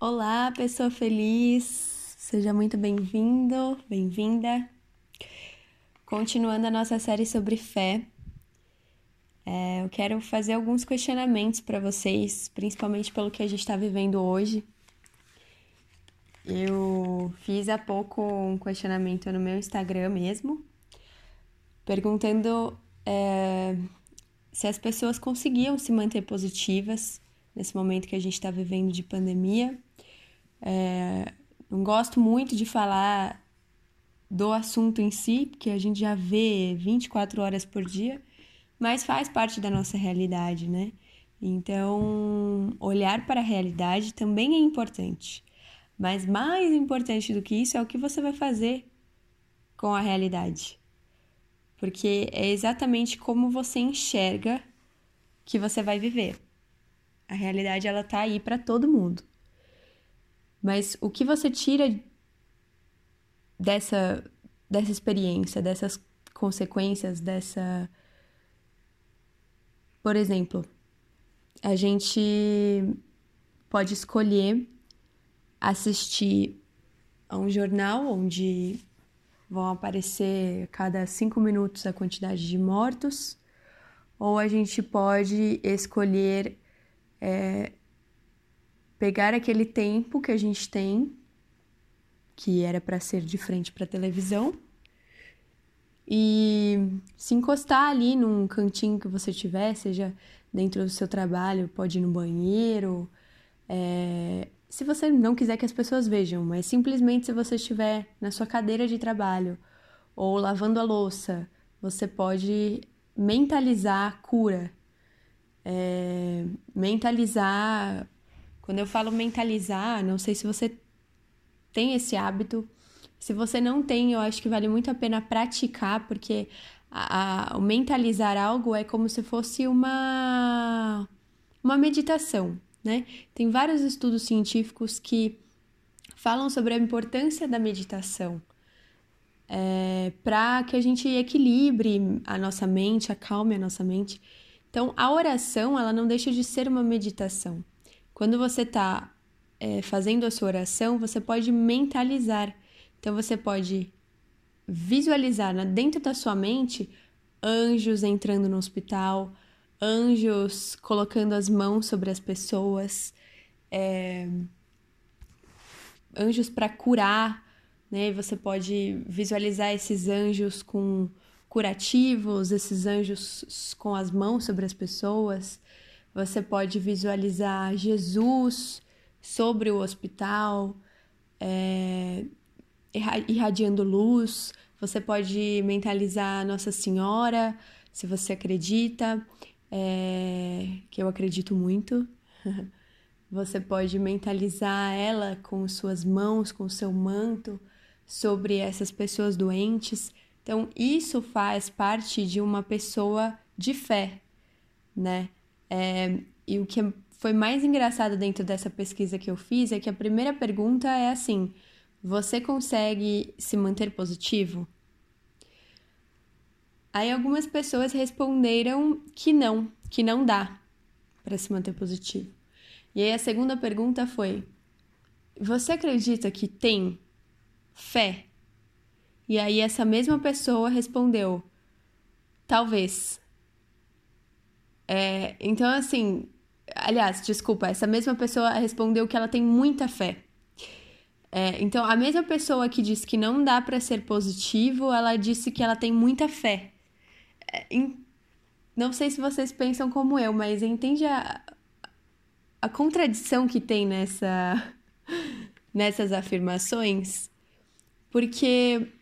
Olá, pessoa feliz, seja muito bem-vindo, bem-vinda. Continuando a nossa série sobre fé, é, eu quero fazer alguns questionamentos para vocês, principalmente pelo que a gente está vivendo hoje. Eu fiz há pouco um questionamento no meu Instagram mesmo, perguntando é, se as pessoas conseguiam se manter positivas nesse momento que a gente está vivendo de pandemia. É, não gosto muito de falar do assunto em si, porque a gente já vê 24 horas por dia, mas faz parte da nossa realidade, né? Então, olhar para a realidade também é importante. Mas mais importante do que isso é o que você vai fazer com a realidade. Porque é exatamente como você enxerga que você vai viver. A realidade ela tá aí para todo mundo. Mas o que você tira dessa dessa experiência, dessas consequências, dessa Por exemplo, a gente pode escolher assistir a um jornal onde vão aparecer cada cinco minutos a quantidade de mortos, ou a gente pode escolher é, pegar aquele tempo que a gente tem, que era para ser de frente para a televisão, e se encostar ali num cantinho que você tiver, seja dentro do seu trabalho, pode ir no banheiro, é, se você não quiser que as pessoas vejam, mas simplesmente se você estiver na sua cadeira de trabalho ou lavando a louça, você pode mentalizar a cura. É, mentalizar. Quando eu falo mentalizar, não sei se você tem esse hábito. Se você não tem, eu acho que vale muito a pena praticar, porque a, a, o mentalizar algo é como se fosse uma, uma meditação né? Tem vários estudos científicos que falam sobre a importância da meditação é, para que a gente equilibre a nossa mente, acalme a nossa mente. Então, a oração, ela não deixa de ser uma meditação. Quando você está é, fazendo a sua oração, você pode mentalizar. Então, você pode visualizar dentro da sua mente anjos entrando no hospital, anjos colocando as mãos sobre as pessoas, é, anjos para curar, né? Você pode visualizar esses anjos com curativos, esses anjos com as mãos sobre as pessoas. Você pode visualizar Jesus sobre o hospital, é, irradiando luz. Você pode mentalizar Nossa Senhora, se você acredita é, que eu acredito muito. Você pode mentalizar ela com suas mãos, com seu manto, sobre essas pessoas doentes. Então, isso faz parte de uma pessoa de fé, né? É, e o que foi mais engraçado dentro dessa pesquisa que eu fiz é que a primeira pergunta é assim: você consegue se manter positivo? Aí algumas pessoas responderam que não, que não dá para se manter positivo. E aí a segunda pergunta foi: você acredita que tem fé? E aí essa mesma pessoa respondeu: talvez. É, então, assim, aliás, desculpa, essa mesma pessoa respondeu que ela tem muita fé. É, então, a mesma pessoa que disse que não dá para ser positivo, ela disse que ela tem muita fé. É, não sei se vocês pensam como eu, mas entende a, a contradição que tem nessa, nessas afirmações? Porque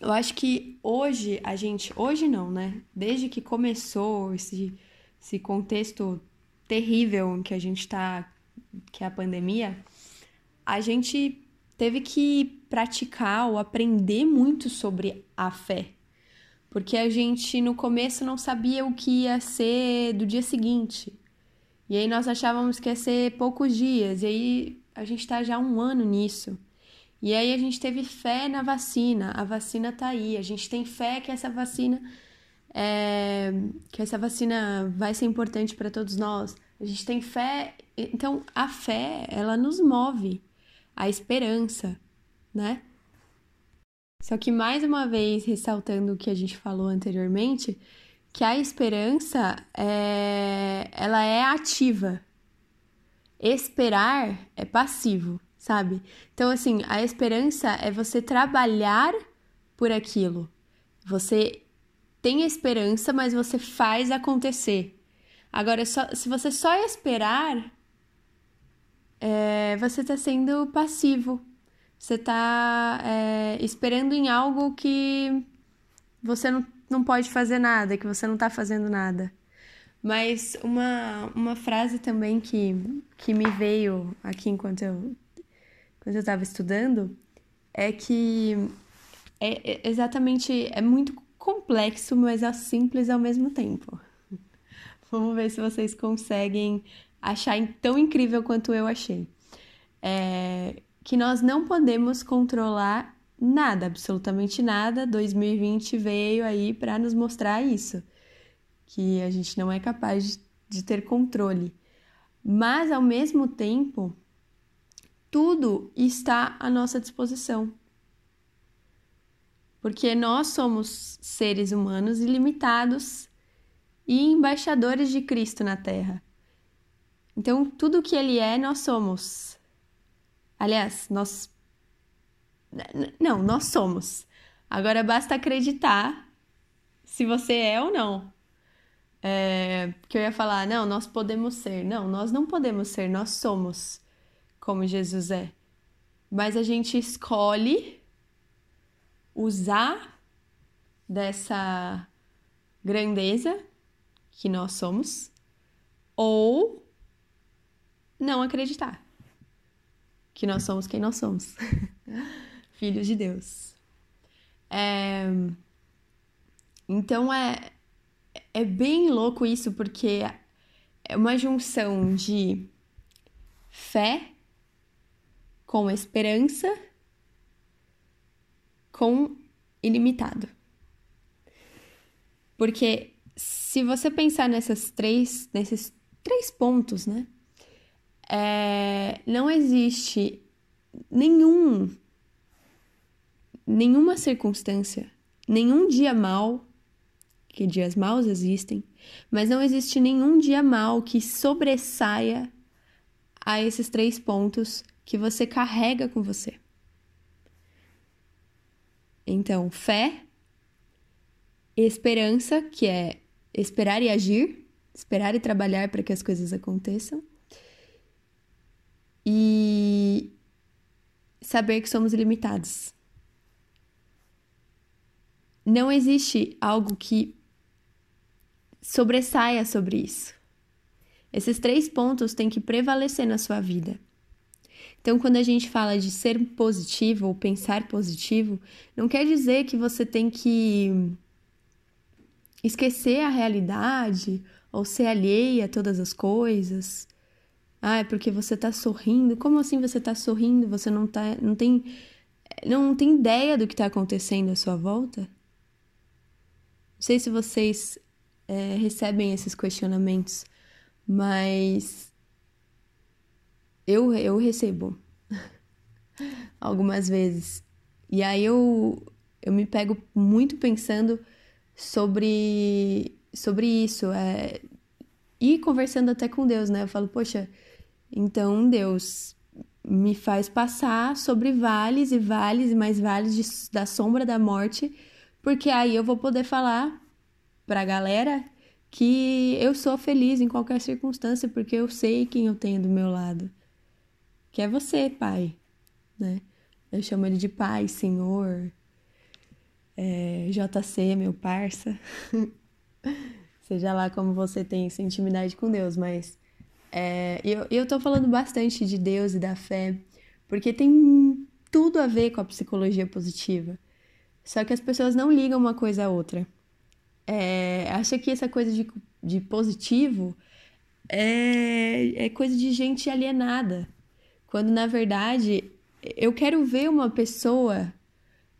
eu acho que hoje a gente. Hoje não, né? Desde que começou esse, esse contexto terrível que a gente está, que é a pandemia, a gente teve que praticar ou aprender muito sobre a fé porque a gente no começo não sabia o que ia ser do dia seguinte. E aí nós achávamos que ia ser poucos dias, e aí a gente está já um ano nisso. E aí a gente teve fé na vacina, a vacina tá aí, a gente tem fé que essa vacina é, que essa vacina vai ser importante para todos nós. A gente tem fé então a fé, ela nos move, a esperança, né? Só que mais uma vez, ressaltando o que a gente falou anteriormente, que a esperança é, ela é ativa. Esperar é passivo, sabe? Então, assim, a esperança é você trabalhar por aquilo. Você tem esperança, mas você faz acontecer. Agora, só, se você só esperar, é, você está sendo passivo. Você está é, esperando em algo que você não, não pode fazer nada, que você não está fazendo nada. Mas uma, uma frase também que, que me veio aqui enquanto eu quando eu estava estudando é que é, é exatamente é muito complexo, mas é simples ao mesmo tempo. Vamos ver se vocês conseguem achar tão incrível quanto eu achei. É, que nós não podemos controlar nada, absolutamente nada. 2020 veio aí para nos mostrar isso, que a gente não é capaz de, de ter controle. Mas ao mesmo tempo, tudo está à nossa disposição. Porque nós somos seres humanos ilimitados e embaixadores de Cristo na Terra. Então, tudo que Ele é, nós somos. Aliás, nós. Não, nós somos. Agora basta acreditar se você é ou não. É, que eu ia falar, não, nós podemos ser. Não, nós não podemos ser, nós somos como Jesus é. Mas a gente escolhe usar dessa grandeza que nós somos ou não acreditar que nós somos quem nós somos filhos de Deus. É... Então é, é bem louco isso, porque é uma junção de fé com esperança com ilimitado. Porque se você pensar nessas três, nesses três pontos, né? É, não existe nenhum, nenhuma circunstância, nenhum dia mal, que dias maus existem, mas não existe nenhum dia mal que sobressaia a esses três pontos que você carrega com você. Então, fé, esperança, que é esperar e agir, esperar e trabalhar para que as coisas aconteçam, e saber que somos ilimitados. Não existe algo que sobressaia sobre isso. Esses três pontos têm que prevalecer na sua vida. Então, quando a gente fala de ser positivo ou pensar positivo, não quer dizer que você tem que esquecer a realidade ou ser alheia a todas as coisas. Ah, é porque você tá sorrindo. Como assim você tá sorrindo? Você não tá, não tem não tem ideia do que está acontecendo à sua volta? Não sei se vocês é, recebem esses questionamentos, mas eu, eu recebo algumas vezes. E aí eu, eu me pego muito pensando sobre, sobre isso. É, e conversando até com Deus, né? Eu falo, poxa, então Deus me faz passar sobre vales e vales e mais vales de, da sombra da morte, porque aí eu vou poder falar pra galera que eu sou feliz em qualquer circunstância, porque eu sei quem eu tenho do meu lado. Que é você, Pai, né? Eu chamo ele de Pai, Senhor, é, JC, meu parça. Seja lá como você tem essa intimidade com Deus, mas é, eu, eu tô falando bastante de Deus e da fé, porque tem tudo a ver com a psicologia positiva. Só que as pessoas não ligam uma coisa à outra. É, acha que essa coisa de, de positivo é, é coisa de gente alienada. Quando na verdade eu quero ver uma pessoa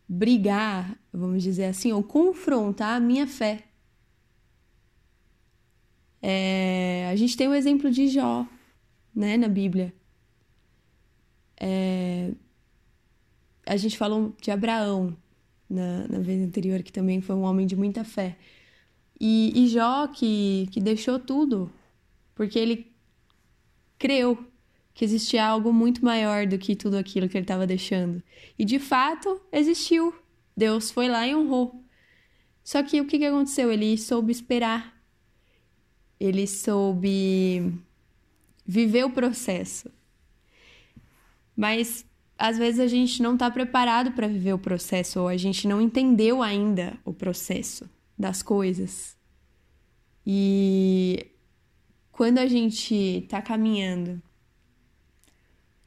brigar, vamos dizer assim, ou confrontar a minha fé. É, a gente tem o exemplo de Jó, né, na Bíblia. É... A gente falou de Abraão na, na vez anterior, que também foi um homem de muita fé. E, e Jó, que, que deixou tudo, porque ele creu que existia algo muito maior do que tudo aquilo que ele estava deixando. E de fato existiu. Deus foi lá e honrou. Só que o que, que aconteceu? Ele soube esperar. Ele soube viver o processo. Mas às vezes a gente não está preparado para viver o processo, ou a gente não entendeu ainda o processo das coisas. E quando a gente está caminhando,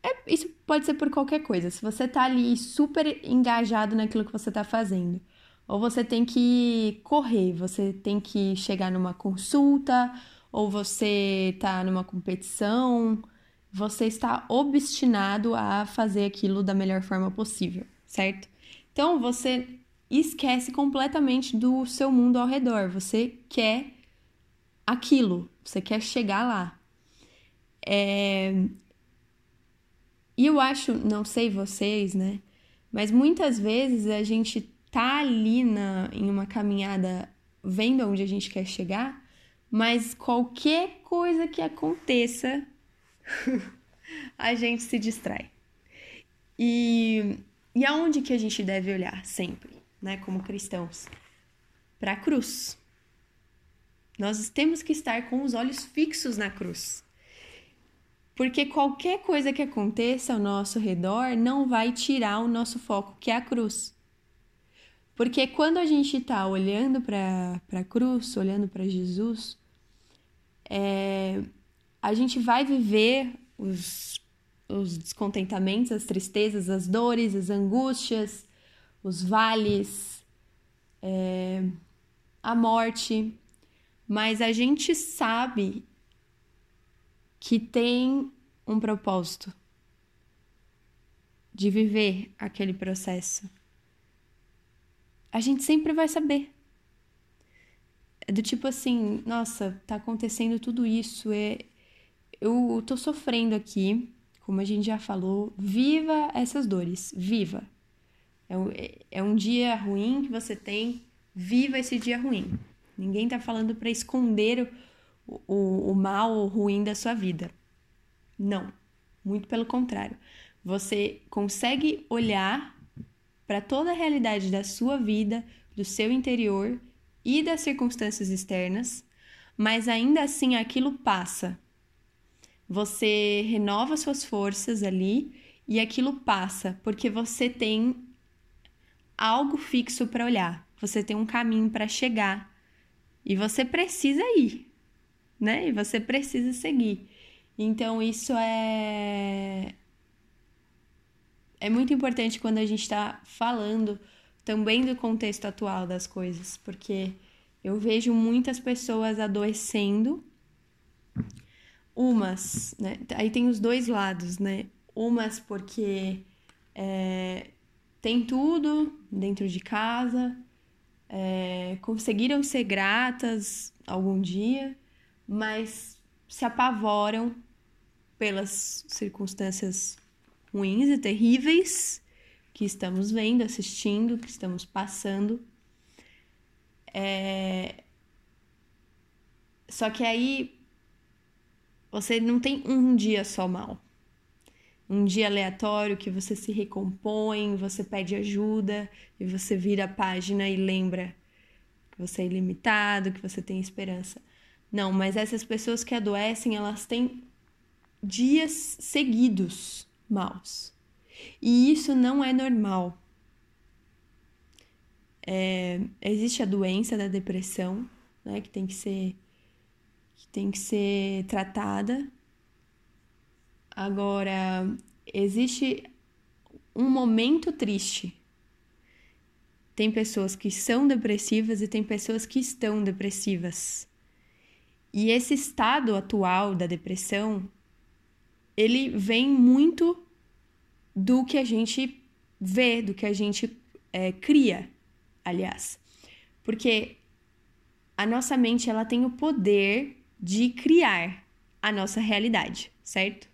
é, isso pode ser por qualquer coisa. Se você está ali super engajado naquilo que você está fazendo, ou você tem que correr, você tem que chegar numa consulta, ou você está numa competição, você está obstinado a fazer aquilo da melhor forma possível, certo? Então você esquece completamente do seu mundo ao redor. Você quer aquilo, você quer chegar lá. É... E eu acho, não sei vocês, né? Mas muitas vezes a gente tá ali na, em uma caminhada vendo onde a gente quer chegar, mas qualquer coisa que aconteça, a gente se distrai. E, e aonde que a gente deve olhar sempre, né, como cristãos? Para a cruz. Nós temos que estar com os olhos fixos na cruz. Porque qualquer coisa que aconteça ao nosso redor não vai tirar o nosso foco, que é a cruz. Porque quando a gente está olhando para a cruz, olhando para Jesus, é, a gente vai viver os, os descontentamentos, as tristezas, as dores, as angústias, os vales, é, a morte, mas a gente sabe que tem um propósito de viver aquele processo. A gente sempre vai saber. É do tipo assim, nossa, tá acontecendo tudo isso, é, eu tô sofrendo aqui, como a gente já falou, viva essas dores, viva. É um, é um dia ruim que você tem, viva esse dia ruim. Ninguém tá falando para esconder o, o, o mal ou ruim da sua vida. Não, muito pelo contrário. Você consegue olhar para toda a realidade da sua vida, do seu interior e das circunstâncias externas, mas ainda assim aquilo passa. Você renova suas forças ali e aquilo passa, porque você tem algo fixo para olhar, você tem um caminho para chegar e você precisa ir, né? E você precisa seguir. Então isso é é muito importante quando a gente está falando também do contexto atual das coisas, porque eu vejo muitas pessoas adoecendo, umas, né? Aí tem os dois lados, né? Umas porque é, tem tudo dentro de casa, é, conseguiram ser gratas algum dia, mas se apavoram pelas circunstâncias ruins e terríveis que estamos vendo, assistindo, que estamos passando. É... Só que aí você não tem um dia só mal. Um dia aleatório que você se recompõe, você pede ajuda e você vira a página e lembra que você é ilimitado, que você tem esperança. Não, mas essas pessoas que adoecem, elas têm dias seguidos maus. E isso não é normal. É, existe a doença da depressão, né, que tem que ser que tem que ser tratada. Agora, existe um momento triste. Tem pessoas que são depressivas e tem pessoas que estão depressivas. E esse estado atual da depressão, ele vem muito do que a gente vê, do que a gente é, cria, aliás. Porque a nossa mente ela tem o poder de criar a nossa realidade. certo?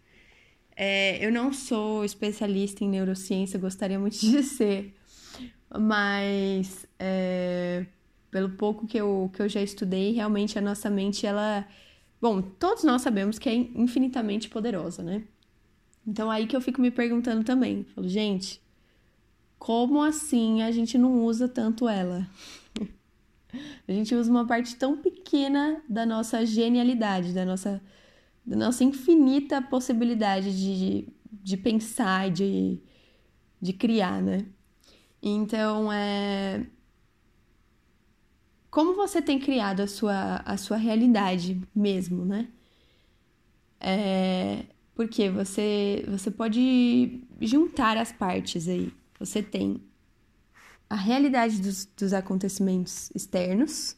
É, eu não sou especialista em neurociência, gostaria muito de ser, mas é, pelo pouco que eu, que eu já estudei, realmente a nossa mente, ela. Bom, todos nós sabemos que é infinitamente poderosa, né? Então aí que eu fico me perguntando também. Falo, gente, como assim a gente não usa tanto ela? a gente usa uma parte tão pequena da nossa genialidade, da nossa, da nossa infinita possibilidade de, de pensar, de, de criar, né? Então, é... Como você tem criado a sua, a sua realidade mesmo, né? É... Porque você, você pode juntar as partes aí. Você tem a realidade dos, dos acontecimentos externos,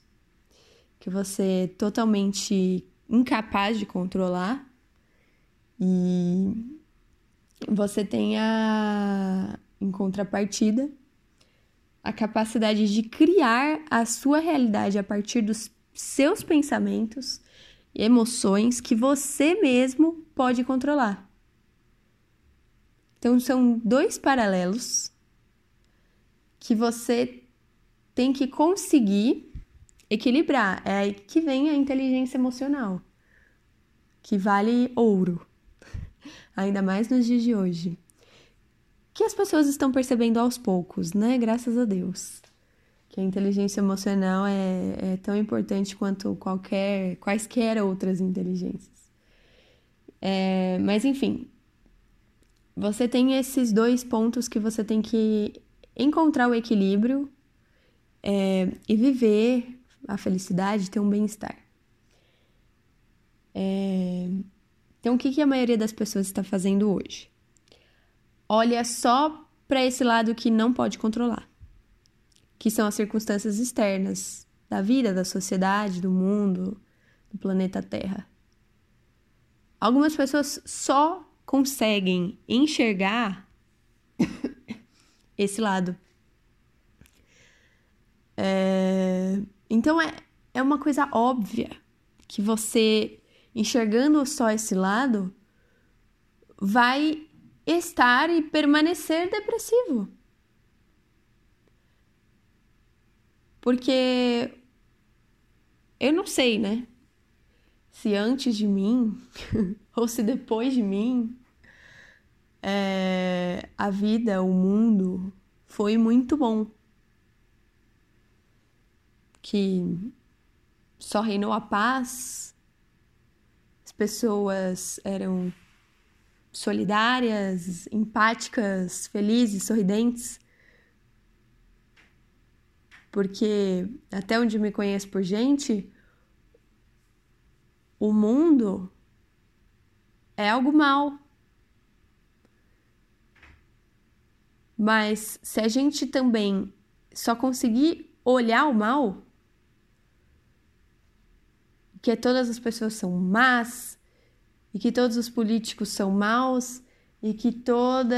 que você é totalmente incapaz de controlar, e você tem a, em contrapartida, a capacidade de criar a sua realidade a partir dos seus pensamentos e emoções que você mesmo pode controlar. Então, são dois paralelos que você tem que conseguir equilibrar. É aí que vem a inteligência emocional, que vale ouro, ainda mais nos dias de hoje. Que as pessoas estão percebendo aos poucos, né? Graças a Deus. Que a inteligência emocional é, é tão importante quanto qualquer, quaisquer outras inteligências. É, mas enfim, você tem esses dois pontos que você tem que encontrar o equilíbrio é, e viver a felicidade, ter um bem-estar. É, então, o que, que a maioria das pessoas está fazendo hoje? Olha só para esse lado que não pode controlar, que são as circunstâncias externas da vida, da sociedade, do mundo, do planeta Terra. Algumas pessoas só conseguem enxergar esse lado. É... Então é, é uma coisa óbvia que você, enxergando só esse lado, vai estar e permanecer depressivo. Porque eu não sei, né? Se antes de mim ou se depois de mim é, a vida, o mundo foi muito bom. Que só reinou a paz, as pessoas eram solidárias, empáticas, felizes, sorridentes. Porque até onde me conheço por gente, o mundo é algo mal. Mas se a gente também só conseguir olhar o mal, que todas as pessoas são más, e que todos os políticos são maus, e que toda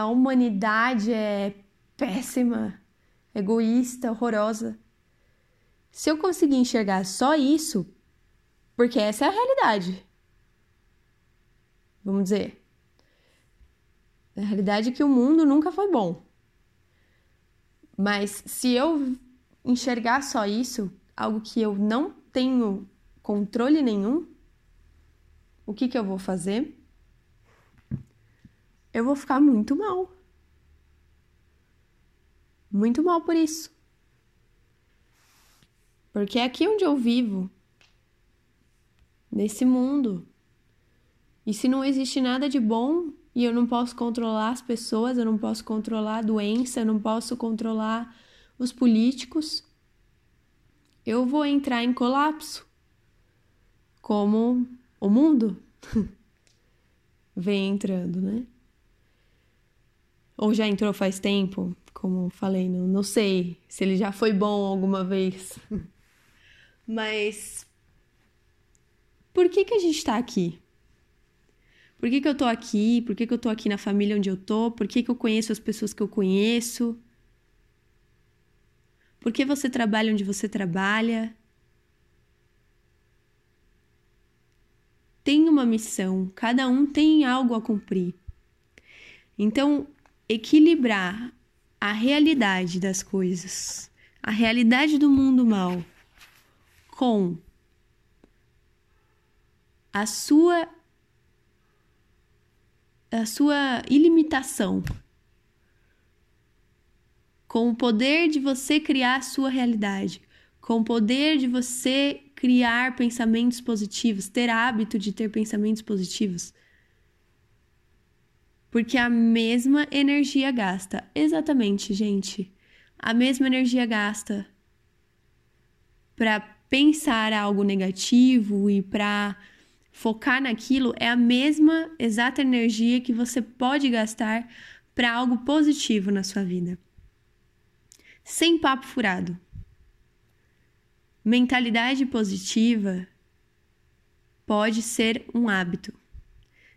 a humanidade é péssima, egoísta, horrorosa. Se eu conseguir enxergar só isso, porque essa é a realidade. Vamos dizer, a realidade é que o mundo nunca foi bom. Mas se eu enxergar só isso, algo que eu não tenho controle nenhum, o que, que eu vou fazer? Eu vou ficar muito mal. Muito mal por isso. Porque é aqui onde eu vivo, nesse mundo. E se não existe nada de bom, e eu não posso controlar as pessoas, eu não posso controlar a doença, eu não posso controlar os políticos, eu vou entrar em colapso. Como o mundo vem entrando, né? Ou já entrou faz tempo, como falei, não, não sei se ele já foi bom alguma vez. Mas por que que a gente está aqui? Por que, que eu tô aqui? Por que, que eu tô aqui na família onde eu tô? Por que, que eu conheço as pessoas que eu conheço? Por que você trabalha onde você trabalha? Tem uma missão, cada um tem algo a cumprir. Então, equilibrar a realidade das coisas, a realidade do mundo mal, com a sua a sua ilimitação, com o poder de você criar a sua realidade, com o poder de você criar pensamentos positivos, ter hábito de ter pensamentos positivos. Porque a mesma energia gasta. Exatamente, gente. A mesma energia gasta para pensar algo negativo e para focar naquilo é a mesma exata energia que você pode gastar para algo positivo na sua vida. Sem papo furado. Mentalidade positiva pode ser um hábito.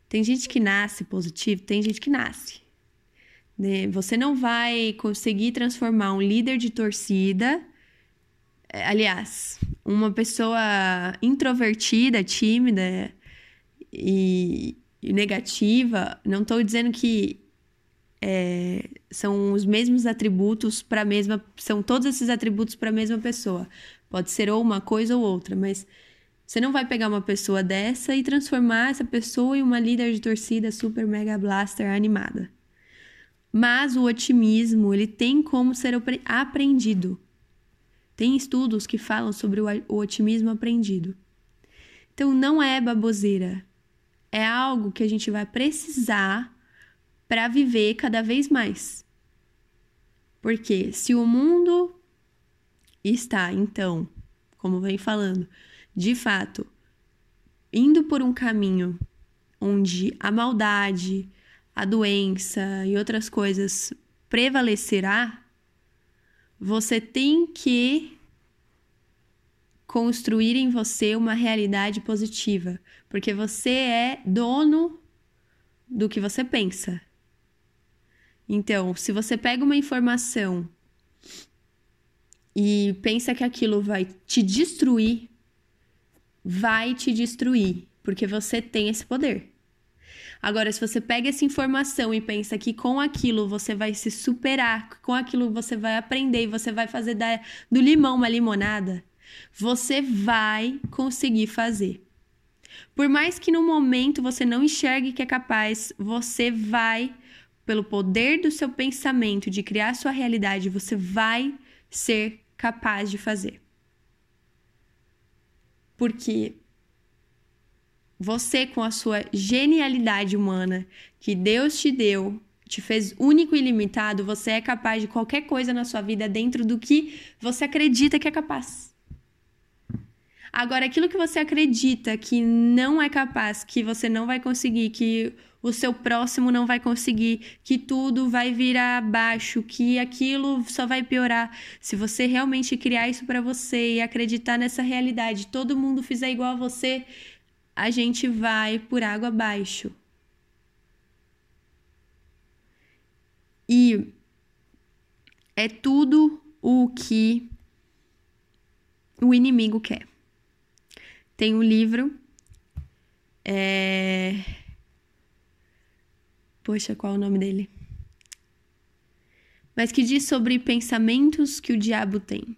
Tem gente que nasce positivo, tem gente que nasce. Né? Você não vai conseguir transformar um líder de torcida, é, aliás, uma pessoa introvertida, tímida e, e negativa. Não estou dizendo que é, são os mesmos atributos para a mesma. São todos esses atributos para a mesma pessoa. Pode ser ou uma coisa ou outra, mas você não vai pegar uma pessoa dessa e transformar essa pessoa em uma líder de torcida super mega blaster animada. Mas o otimismo, ele tem como ser aprendido. Tem estudos que falam sobre o otimismo aprendido. Então não é baboseira. É algo que a gente vai precisar para viver cada vez mais. Porque se o mundo está, então, como vem falando, de fato, indo por um caminho onde a maldade, a doença e outras coisas prevalecerá, você tem que construir em você uma realidade positiva, porque você é dono do que você pensa. Então, se você pega uma informação e pensa que aquilo vai te destruir, vai te destruir, porque você tem esse poder. Agora, se você pega essa informação e pensa que com aquilo você vai se superar, com aquilo você vai aprender e você vai fazer da, do limão uma limonada, você vai conseguir fazer. Por mais que no momento você não enxergue que é capaz, você vai, pelo poder do seu pensamento, de criar sua realidade, você vai ser capaz de fazer. Porque você, com a sua genialidade humana que Deus te deu, te fez único e limitado, você é capaz de qualquer coisa na sua vida dentro do que você acredita que é capaz. Agora, aquilo que você acredita que não é capaz, que você não vai conseguir, que o seu próximo não vai conseguir, que tudo vai vir abaixo, que aquilo só vai piorar. Se você realmente criar isso para você e acreditar nessa realidade, todo mundo fizer igual a você, a gente vai por água abaixo. E é tudo o que o inimigo quer. Tem um livro. É Poxa, qual é o nome dele? Mas que diz sobre pensamentos que o diabo tem.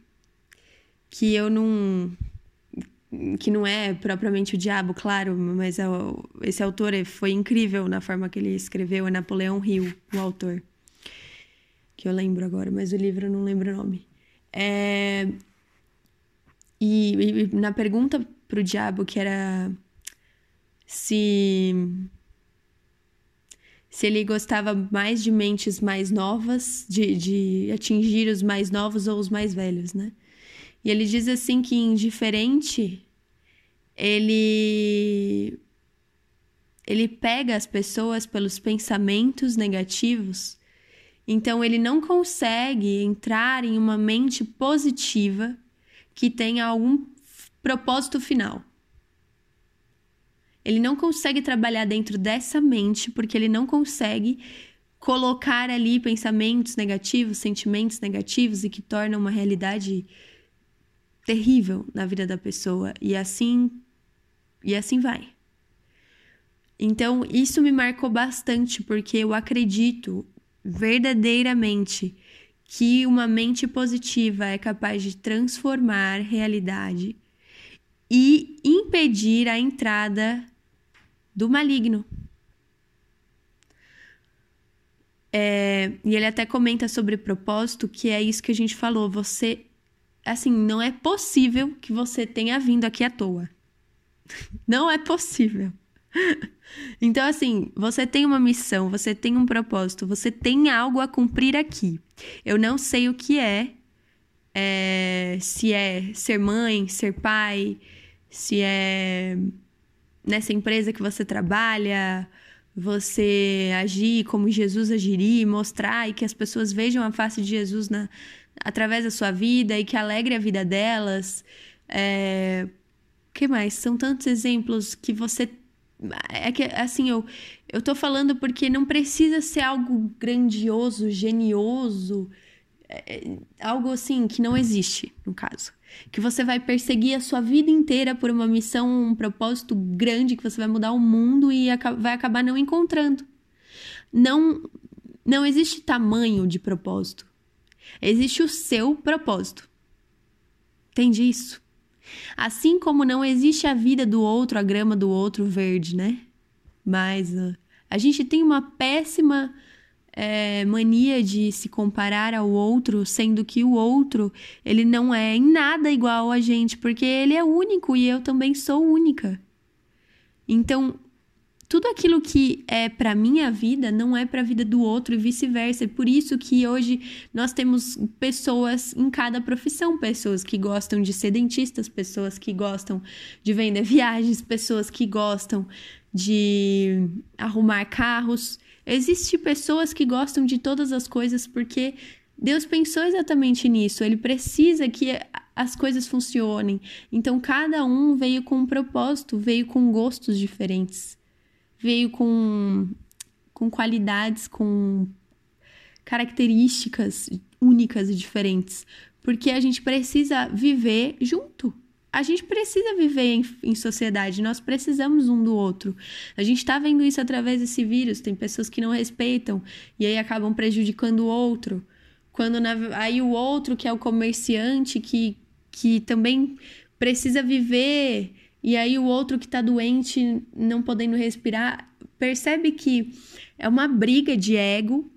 Que eu não. Que não é propriamente o diabo, claro, mas é esse autor foi incrível na forma que ele escreveu. É Napoleão Hill, o autor. Que eu lembro agora, mas o livro eu não lembro o nome. É, e, e na pergunta pro diabo, que era se se ele gostava mais de mentes mais novas, de, de atingir os mais novos ou os mais velhos, né? E ele diz assim que indiferente ele ele pega as pessoas pelos pensamentos negativos, então ele não consegue entrar em uma mente positiva que tenha algum propósito final. Ele não consegue trabalhar dentro dessa mente porque ele não consegue colocar ali pensamentos negativos, sentimentos negativos e que tornam uma realidade terrível na vida da pessoa. E assim e assim vai. Então, isso me marcou bastante, porque eu acredito verdadeiramente que uma mente positiva é capaz de transformar realidade e impedir a entrada do maligno. É, e ele até comenta sobre propósito, que é isso que a gente falou. Você, assim, não é possível que você tenha vindo aqui à toa. Não é possível. Então, assim, você tem uma missão, você tem um propósito, você tem algo a cumprir aqui. Eu não sei o que é, é se é ser mãe, ser pai, se é nessa empresa que você trabalha, você agir como Jesus agiria, mostrar e que as pessoas vejam a face de Jesus na, através da sua vida e que alegre a vida delas. É, que mais? São tantos exemplos que você é que assim eu eu tô falando porque não precisa ser algo grandioso, genioso, é, é, algo assim que não existe no caso que você vai perseguir a sua vida inteira por uma missão, um propósito grande que você vai mudar o mundo e vai acabar não encontrando. Não não existe tamanho de propósito. Existe o seu propósito. Entende isso? Assim como não existe a vida do outro, a grama do outro verde, né? Mas uh, a gente tem uma péssima é, mania de se comparar ao outro, sendo que o outro ele não é em nada igual a gente, porque ele é único e eu também sou única. Então, tudo aquilo que é para minha vida não é para a vida do outro e vice-versa. É por isso que hoje nós temos pessoas em cada profissão, pessoas que gostam de ser dentistas, pessoas que gostam de vender viagens, pessoas que gostam de arrumar carros. Existem pessoas que gostam de todas as coisas porque Deus pensou exatamente nisso. Ele precisa que as coisas funcionem. Então, cada um veio com um propósito, veio com gostos diferentes, veio com, com qualidades, com características únicas e diferentes. Porque a gente precisa viver junto a gente precisa viver em, em, sociedade, nós precisamos um do outro. A gente está vendo isso através desse vírus. Tem pessoas que não respeitam e aí acabam prejudicando o outro. Quando na, aí o outro, que é o comerciante, que, que também precisa viver, e aí o outro que está doente, não podendo respirar, percebe que é uma briga de ego,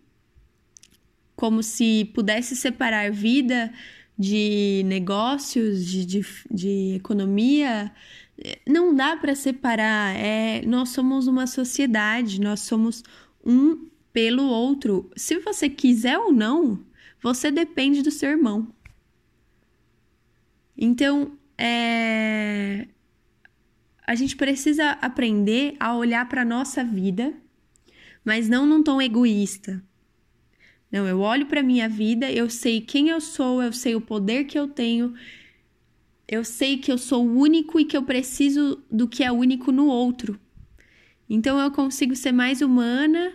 como se pudesse separar vida de negócios, de, de, de economia, não dá para separar. É, nós somos uma sociedade, nós somos um pelo outro. Se você quiser ou não, você depende do seu irmão. Então, é, a gente precisa aprender a olhar para nossa vida, mas não num tom egoísta. Não, eu olho para minha vida, eu sei quem eu sou, eu sei o poder que eu tenho, eu sei que eu sou único e que eu preciso do que é único no outro. Então eu consigo ser mais humana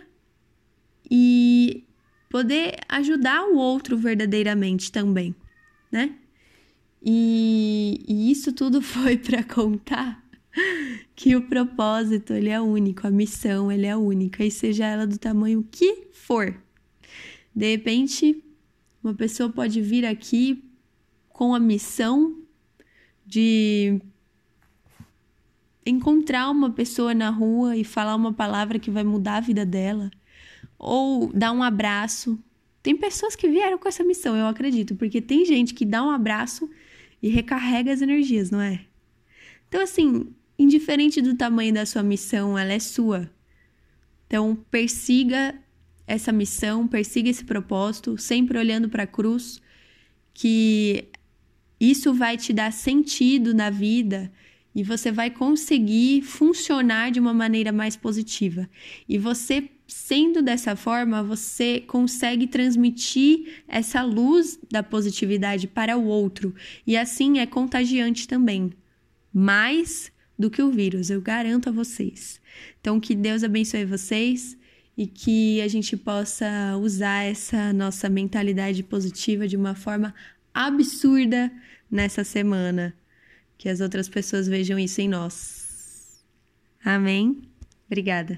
e poder ajudar o outro verdadeiramente também, né? E, e isso tudo foi para contar que o propósito ele é único, a missão ele é única e seja ela do tamanho que for. De repente, uma pessoa pode vir aqui com a missão de encontrar uma pessoa na rua e falar uma palavra que vai mudar a vida dela, ou dar um abraço. Tem pessoas que vieram com essa missão, eu acredito, porque tem gente que dá um abraço e recarrega as energias, não é? Então, assim, indiferente do tamanho da sua missão, ela é sua. Então, persiga essa missão, persiga esse propósito, sempre olhando para a cruz, que isso vai te dar sentido na vida e você vai conseguir funcionar de uma maneira mais positiva. E você sendo dessa forma, você consegue transmitir essa luz da positividade para o outro e assim é contagiante também. Mais do que o vírus, eu garanto a vocês. Então que Deus abençoe vocês e que a gente possa usar essa nossa mentalidade positiva de uma forma absurda nessa semana. Que as outras pessoas vejam isso em nós. Amém? Obrigada.